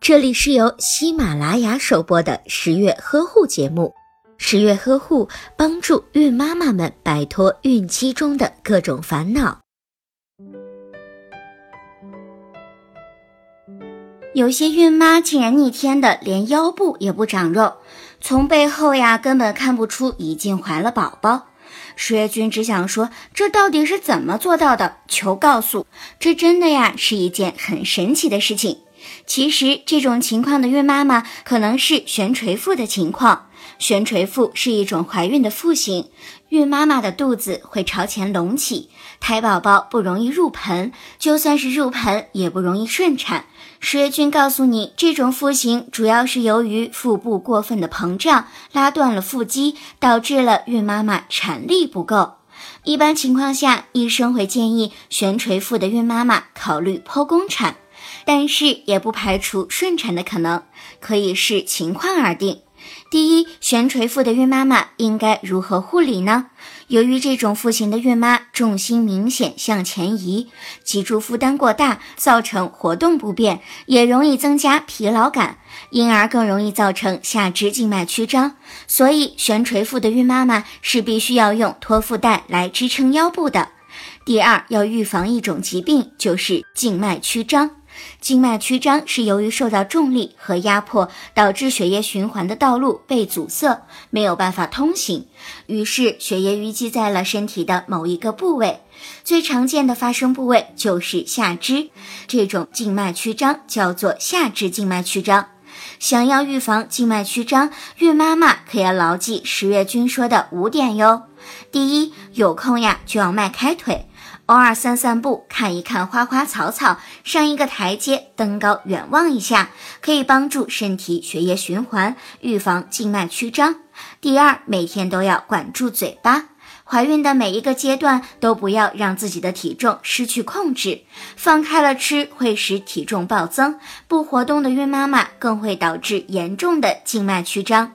这里是由喜马拉雅首播的十月呵护节目。十月呵护帮助孕妈妈们摆脱孕期中的各种烦恼。有些孕妈竟然逆天的连腰部也不长肉，从背后呀根本看不出已经怀了宝宝。十月君只想说，这到底是怎么做到的？求告诉！这真的呀是一件很神奇的事情。其实这种情况的孕妈妈可能是悬垂腹的情况。悬垂腹是一种怀孕的腹型，孕妈妈的肚子会朝前隆起，胎宝宝不容易入盆，就算是入盆也不容易顺产。十月君告诉你，这种腹型主要是由于腹部过分的膨胀，拉断了腹肌，导致了孕妈妈产力不够。一般情况下，医生会建议悬垂腹的孕妈妈考虑剖宫产，但是也不排除顺产的可能，可以视情况而定。第一，悬垂腹的孕妈妈应该如何护理呢？由于这种腹型的孕妈重心明显向前移，脊柱负担过大，造成活动不便，也容易增加疲劳感，因而更容易造成下肢静脉曲张。所以，悬垂腹的孕妈妈是必须要用托腹带来支撑腰部的。第二，要预防一种疾病，就是静脉曲张。静脉曲张是由于受到重力和压迫，导致血液循环的道路被阻塞，没有办法通行，于是血液淤积在了身体的某一个部位。最常见的发生部位就是下肢，这种静脉曲张叫做下肢静脉曲张。想要预防静脉曲张，孕妈妈可要牢记十月君说的五点哟。第一，有空呀就要迈开腿。偶尔散散步，看一看花花草草，上一个台阶，登高远望一下，可以帮助身体血液循环，预防静脉曲张。第二，每天都要管住嘴巴。怀孕的每一个阶段都不要让自己的体重失去控制，放开了吃会使体重暴增。不活动的孕妈妈更会导致严重的静脉曲张。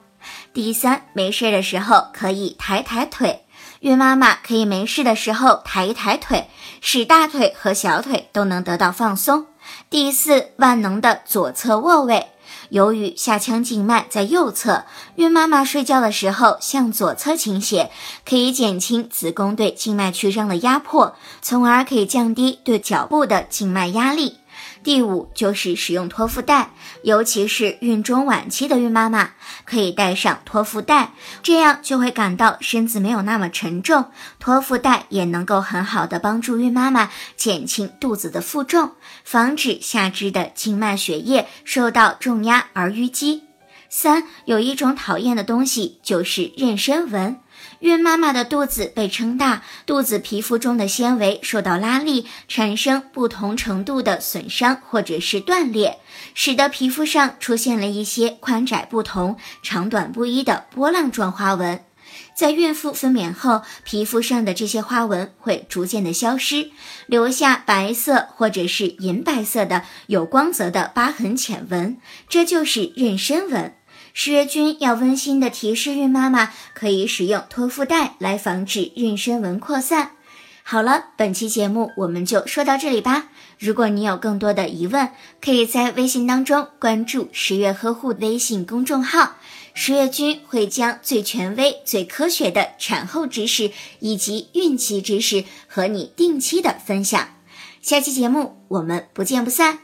第三，没事的时候可以抬抬腿。孕妈妈可以没事的时候抬一抬腿，使大腿和小腿都能得到放松。第四，万能的左侧卧位。由于下腔静脉在右侧，孕妈妈睡觉的时候向左侧倾斜，可以减轻子宫对静脉曲张的压迫，从而可以降低对脚部的静脉压力。第五就是使用托腹带，尤其是孕中晚期的孕妈妈可以带上托腹带，这样就会感到身子没有那么沉重。托腹带也能够很好的帮助孕妈妈减轻肚子的负重，防止下肢的静脉血液受到重压而淤积。三有一种讨厌的东西就是妊娠纹。孕妈妈的肚子被撑大，肚子皮肤中的纤维受到拉力，产生不同程度的损伤或者是断裂，使得皮肤上出现了一些宽窄不同、长短不一的波浪状花纹。在孕妇分娩后，皮肤上的这些花纹会逐渐的消失，留下白色或者是银白色的有光泽的疤痕浅纹，这就是妊娠纹。十月君要温馨的提示孕妈妈，可以使用托腹带来防止妊娠纹扩散。好了，本期节目我们就说到这里吧。如果你有更多的疑问，可以在微信当中关注十月呵护微信公众号，十月君会将最权威、最科学的产后知识以及孕期知识和你定期的分享。下期节目我们不见不散。